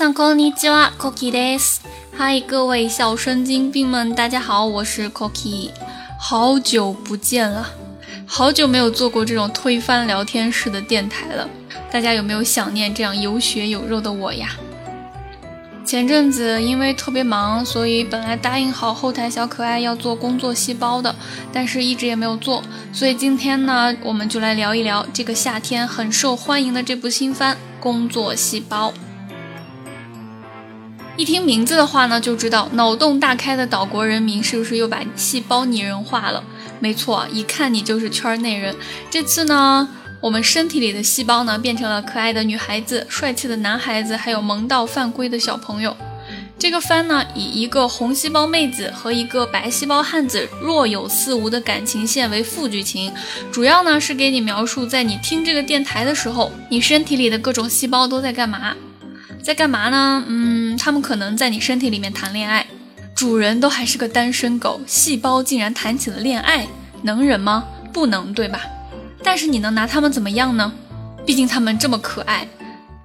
皆さんこんにちは、Cookie です。嗨，各位小神经病们，大家好，我是 Cookie。好久不见了，好久没有做过这种推翻聊天式的电台了。大家有没有想念这样有血有肉的我呀？前阵子因为特别忙，所以本来答应好后台小可爱要做工作细胞的，但是一直也没有做。所以今天呢，我们就来聊一聊这个夏天很受欢迎的这部新番《工作细胞》。 一听名字的话呢，就知道脑洞大开的岛国人民是不是又把细胞拟人化了？没错，一看你就是圈内人。这次呢。我们身体里的细胞呢，变成了可爱的女孩子、帅气的男孩子，还有萌到犯规的小朋友。这个番呢，以一个红细胞妹子和一个白细胞汉子若有似无的感情线为副剧情，主要呢是给你描述，在你听这个电台的时候，你身体里的各种细胞都在干嘛？在干嘛呢？嗯，他们可能在你身体里面谈恋爱。主人都还是个单身狗，细胞竟然谈起了恋爱，能忍吗？不能，对吧？但是你能拿他们怎么样呢？毕竟他们这么可爱，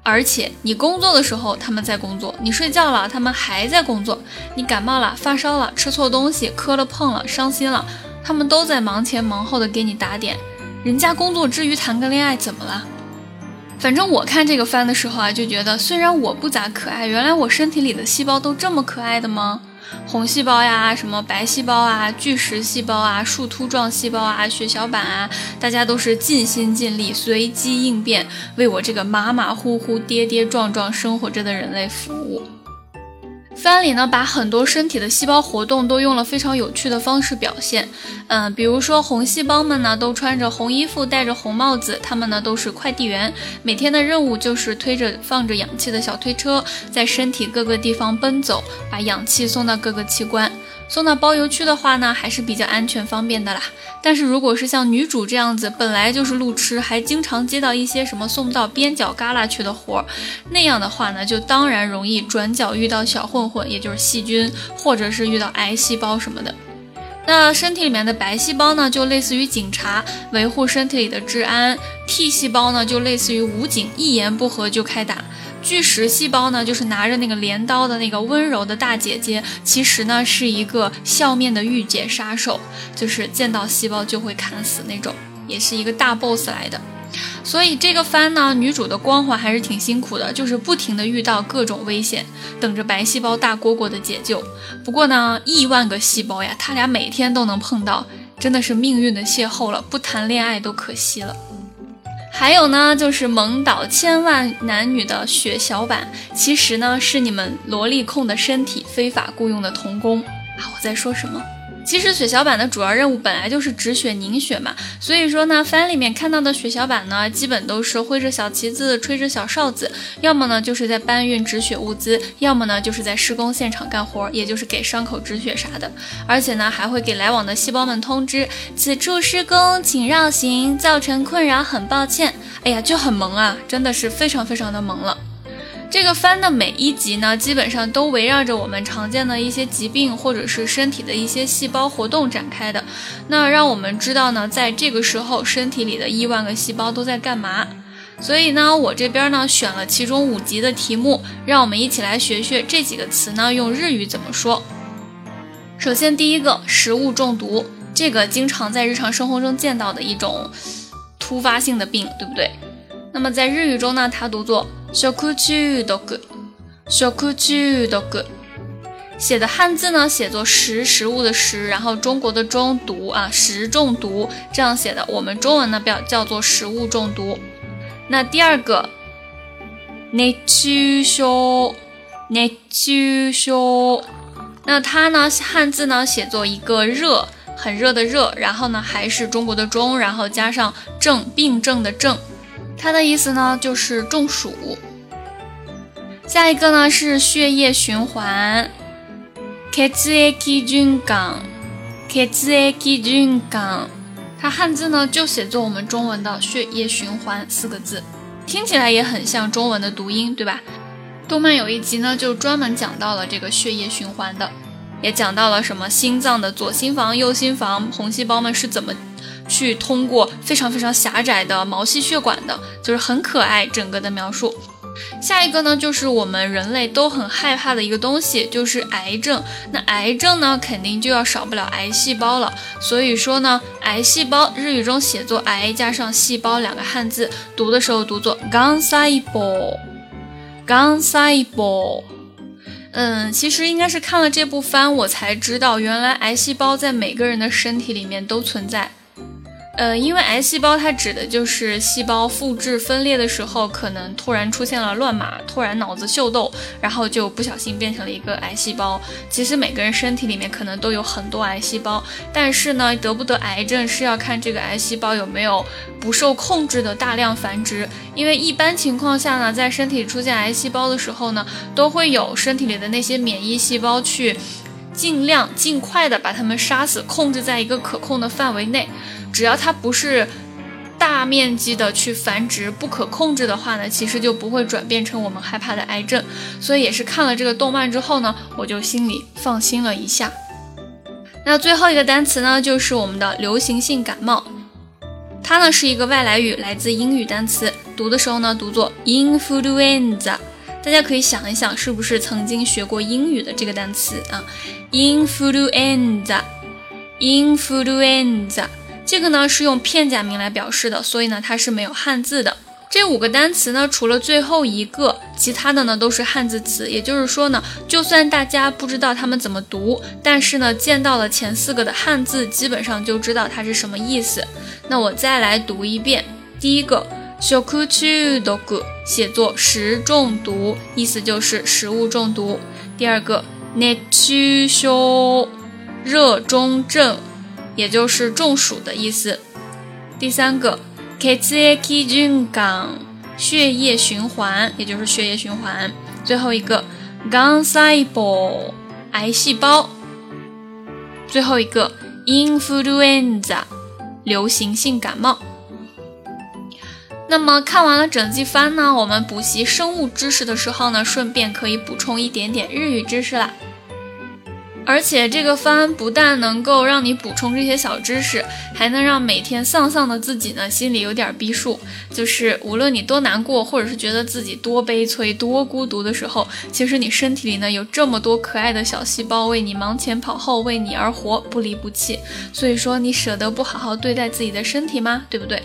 而且你工作的时候他们在工作，你睡觉了他们还在工作，你感冒了、发烧了、吃错东西、磕了碰了、伤心了，他们都在忙前忙后的给你打点。人家工作之余谈个恋爱怎么了？反正我看这个番的时候啊，就觉得虽然我不咋可爱，原来我身体里的细胞都这么可爱的吗？红细胞呀，什么白细胞啊，巨噬细胞啊，树突状细胞啊，血小板啊，大家都是尽心尽力，随机应变，为我这个马马虎虎、跌跌撞撞生活着的人类服务。番里呢，把很多身体的细胞活动都用了非常有趣的方式表现。嗯，比如说红细胞们呢，都穿着红衣服，戴着红帽子，他们呢都是快递员，每天的任务就是推着放着氧气的小推车，在身体各个地方奔走，把氧气送到各个器官。送到包邮区的话呢，还是比较安全方便的啦。但是如果是像女主这样子，本来就是路痴，还经常接到一些什么送到边角旮旯去的活儿，那样的话呢，就当然容易转角遇到小混混，也就是细菌，或者是遇到癌细胞什么的。那身体里面的白细胞呢，就类似于警察，维护身体里的治安；T 细胞呢，就类似于武警，一言不合就开打。巨石细胞呢，就是拿着那个镰刀的那个温柔的大姐姐，其实呢是一个笑面的御姐杀手，就是见到细胞就会砍死那种，也是一个大 boss 来的。所以这个番呢，女主的光环还是挺辛苦的，就是不停的遇到各种危险，等着白细胞大蝈蝈的解救。不过呢，亿万个细胞呀，他俩每天都能碰到，真的是命运的邂逅了，不谈恋爱都可惜了。还有呢，就是萌导千万男女的血小板，其实呢是你们萝莉控的身体非法雇佣的童工啊！我在说什么？其实血小板的主要任务本来就是止血凝血嘛，所以说呢，番里面看到的血小板呢，基本都是挥着小旗子，吹着小哨子，要么呢就是在搬运止血物资，要么呢就是在施工现场干活，也就是给伤口止血啥的。而且呢，还会给来往的细胞们通知，此处施工，请绕行，造成困扰，很抱歉。哎呀，就很萌啊，真的是非常非常的萌了。这个番的每一集呢，基本上都围绕着我们常见的一些疾病或者是身体的一些细胞活动展开的。那让我们知道呢，在这个时候身体里的亿万个细胞都在干嘛。所以呢，我这边呢选了其中五集的题目，让我们一起来学学这几个词呢用日语怎么说。首先第一个，食物中毒，这个经常在日常生活中见到的一种突发性的病，对不对？那么在日语中呢，它读作。食中毒，食中毒，写的汉字呢写作食食物的食，然后中国的中毒啊，食中毒这样写的，我们中文呢表叫做食物中毒。那第二个，熱中症，熱中症，那它呢汉字呢写作一个热，很热的热，然后呢还是中国的中，然后加上症，病症的症。它的意思呢就是中暑。下一个呢是血液循环，血液循环，血液循环。它汉字呢就写作我们中文的血液循环四个字，听起来也很像中文的读音，对吧？动漫有一集呢就专门讲到了这个血液循环的，也讲到了什么心脏的左心房、右心房红细胞们是怎么。去通过非常非常狭窄的毛细血管的，就是很可爱。整个的描述，下一个呢，就是我们人类都很害怕的一个东西，就是癌症。那癌症呢，肯定就要少不了癌细胞了。所以说呢，癌细胞日语中写作“癌”加上“细胞”两个汉字，读的时候读作 “gan sai bo”，gan sai bo。嗯，其实应该是看了这部番，我才知道原来癌细胞在每个人的身体里面都存在。呃，因为癌细胞它指的就是细胞复制分裂的时候，可能突然出现了乱码，突然脑子秀逗，然后就不小心变成了一个癌细胞。其实每个人身体里面可能都有很多癌细胞，但是呢，得不得癌症是要看这个癌细胞有没有不受控制的大量繁殖。因为一般情况下呢，在身体出现癌细胞的时候呢，都会有身体里的那些免疫细胞去尽量尽快的把它们杀死，控制在一个可控的范围内。只要它不是大面积的去繁殖、不可控制的话呢，其实就不会转变成我们害怕的癌症。所以也是看了这个动漫之后呢，我就心里放心了一下。那最后一个单词呢，就是我们的流行性感冒，它呢是一个外来语，来自英语单词，读的时候呢读作 influenza。大家可以想一想，是不是曾经学过英语的这个单词啊？influenza，influenza。这个呢是用片假名来表示的，所以呢它是没有汉字的。这五个单词呢，除了最后一个，其他的呢都是汉字词。也就是说呢，就算大家不知道它们怎么读，但是呢见到了前四个的汉字，基本上就知道它是什么意思。那我再来读一遍，第一个 shokuchu d o k 写作食中毒，意思就是食物中毒。第二个 netsushou 热中症。也就是中暑的意思。第三个，ketsu eki jungan，血液循环，也就是血液循环。最后一个，gan saibo，癌细胞。最后一个，influenza，流行性感冒。那么看完了整季番呢，我们补习生物知识的时候呢，顺便可以补充一点点日语知识啦。而且这个番不但能够让你补充这些小知识，还能让每天丧丧的自己呢心里有点逼数。就是无论你多难过，或者是觉得自己多悲催、多孤独的时候，其实你身体里呢有这么多可爱的小细胞为你忙前跑后，为你而活，不离不弃。所以说，你舍得不好好对待自己的身体吗？对不对？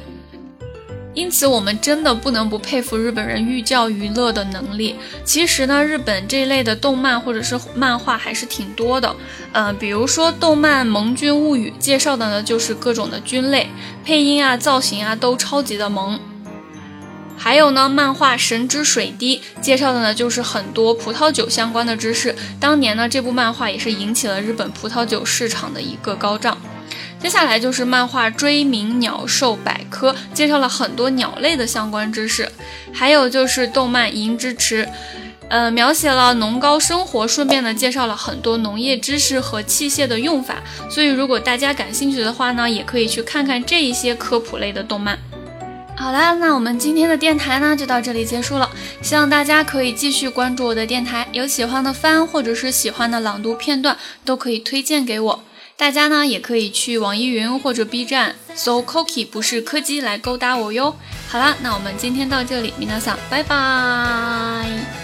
因此，我们真的不能不佩服日本人寓教于乐的能力。其实呢，日本这一类的动漫或者是漫画还是挺多的。嗯，比如说动漫《盟军物语》，介绍的呢就是各种的军类，配音啊、造型啊都超级的萌。还有呢，漫画《神之水滴》，介绍的呢就是很多葡萄酒相关的知识。当年呢，这部漫画也是引起了日本葡萄酒市场的一个高涨。接下来就是漫画《追名鸟兽百科》，介绍了很多鸟类的相关知识。还有就是动漫《银之池》，呃，描写了农高生活，顺便呢介绍了很多农业知识和器械的用法。所以如果大家感兴趣的话呢，也可以去看看这一些科普类的动漫。好啦，那我们今天的电台呢就到这里结束了。希望大家可以继续关注我的电台，有喜欢的番或者是喜欢的朗读片段，都可以推荐给我。大家呢也可以去网易云或者 B 站搜 Cookie 不是柯基来勾搭我哟。好啦，那我们今天到这里，米娜桑，拜拜。